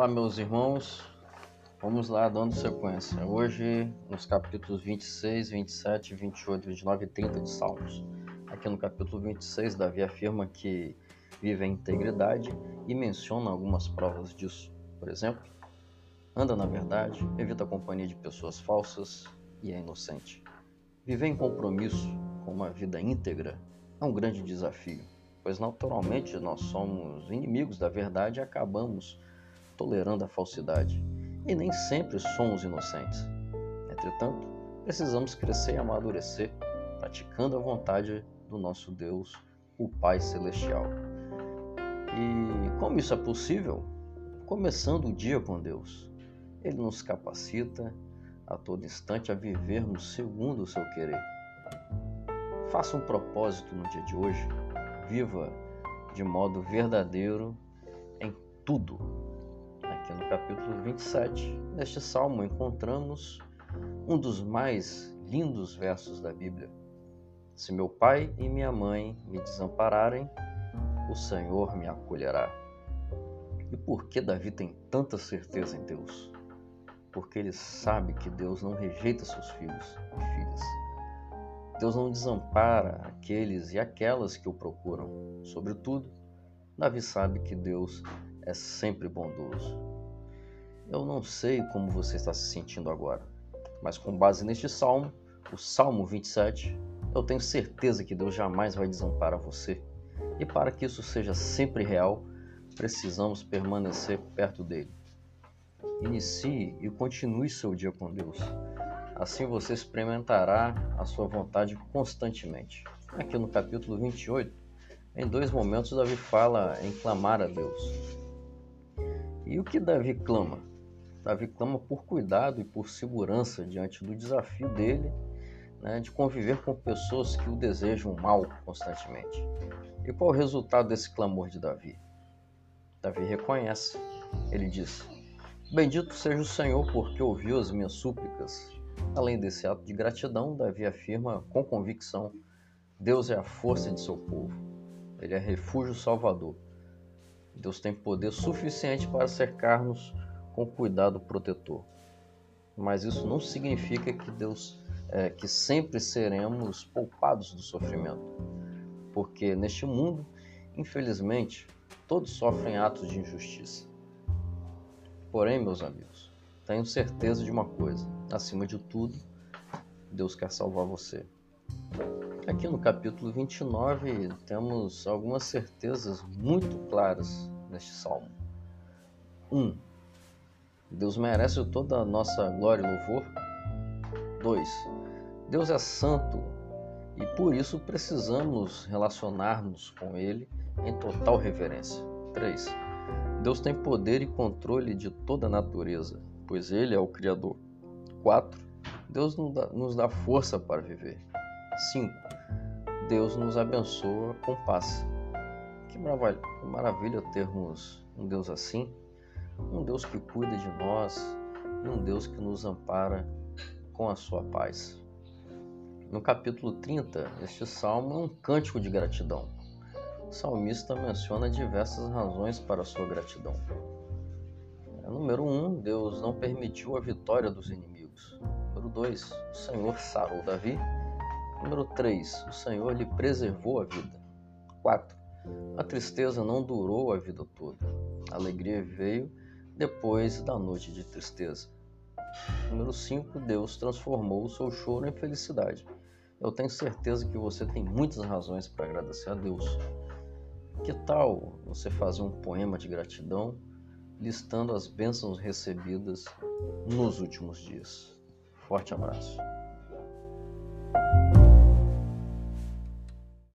Olá, meus irmãos. Vamos lá, dando sequência. Hoje, nos capítulos 26, 27, 28, 29 e 30 de Salmos. Aqui no capítulo 26, Davi afirma que vive a integridade e menciona algumas provas disso. Por exemplo, anda na verdade, evita a companhia de pessoas falsas e é inocente. Viver em compromisso com uma vida íntegra é um grande desafio, pois naturalmente nós somos inimigos da verdade e acabamos tolerando a falsidade. E nem sempre somos inocentes. Entretanto, precisamos crescer e amadurecer, praticando a vontade do nosso Deus, o Pai Celestial. E como isso é possível? Começando o dia com Deus. Ele nos capacita a todo instante a vivermos segundo o seu querer. Faça um propósito no dia de hoje. Viva de modo verdadeiro em tudo aqui no capítulo 27, neste salmo, encontramos um dos mais lindos versos da Bíblia. Se meu pai e minha mãe me desampararem, o Senhor me acolherá. E por que Davi tem tanta certeza em Deus? Porque ele sabe que Deus não rejeita seus filhos e filhas. Deus não desampara aqueles e aquelas que o procuram. Sobretudo, Davi sabe que Deus é sempre bondoso. Eu não sei como você está se sentindo agora, mas com base neste salmo, o Salmo 27, eu tenho certeza que Deus jamais vai desamparar você. E para que isso seja sempre real, precisamos permanecer perto dele. Inicie e continue seu dia com Deus. Assim você experimentará a sua vontade constantemente. Aqui no capítulo 28, em dois momentos, Davi fala em clamar a Deus. E o que Davi clama? Davi clama por cuidado e por segurança diante do desafio dele né, de conviver com pessoas que o desejam mal constantemente. E qual o resultado desse clamor de Davi? Davi reconhece, ele diz: Bendito seja o Senhor porque ouviu as minhas súplicas. Além desse ato de gratidão, Davi afirma com convicção: Deus é a força de seu povo, ele é refúgio salvador. Deus tem poder suficiente para cercar-nos com cuidado protetor. Mas isso não significa que Deus é, que sempre seremos poupados do sofrimento, porque neste mundo, infelizmente, todos sofrem atos de injustiça. Porém, meus amigos, tenho certeza de uma coisa: acima de tudo, Deus quer salvar você. Aqui no capítulo 29 temos algumas certezas muito claras neste salmo. 1. Um, Deus merece toda a nossa glória e louvor. 2. Deus é santo e por isso precisamos relacionar-nos com Ele em total reverência. 3. Deus tem poder e controle de toda a natureza, pois Ele é o Criador. 4. Deus nos dá força para viver. 5. Deus nos abençoa com paz. Que maravilha termos um Deus assim um Deus que cuida de nós e um Deus que nos ampara com a sua paz. No capítulo 30, este salmo é um cântico de gratidão. O salmista menciona diversas razões para a sua gratidão. Número 1, um, Deus não permitiu a vitória dos inimigos. Número 2, o Senhor sarou Davi. Número 3, o Senhor lhe preservou a vida. 4, a tristeza não durou a vida toda. A alegria veio depois da noite de tristeza. Número 5, Deus transformou o seu choro em felicidade. Eu tenho certeza que você tem muitas razões para agradecer a Deus. Que tal você fazer um poema de gratidão listando as bênçãos recebidas nos últimos dias? Forte abraço.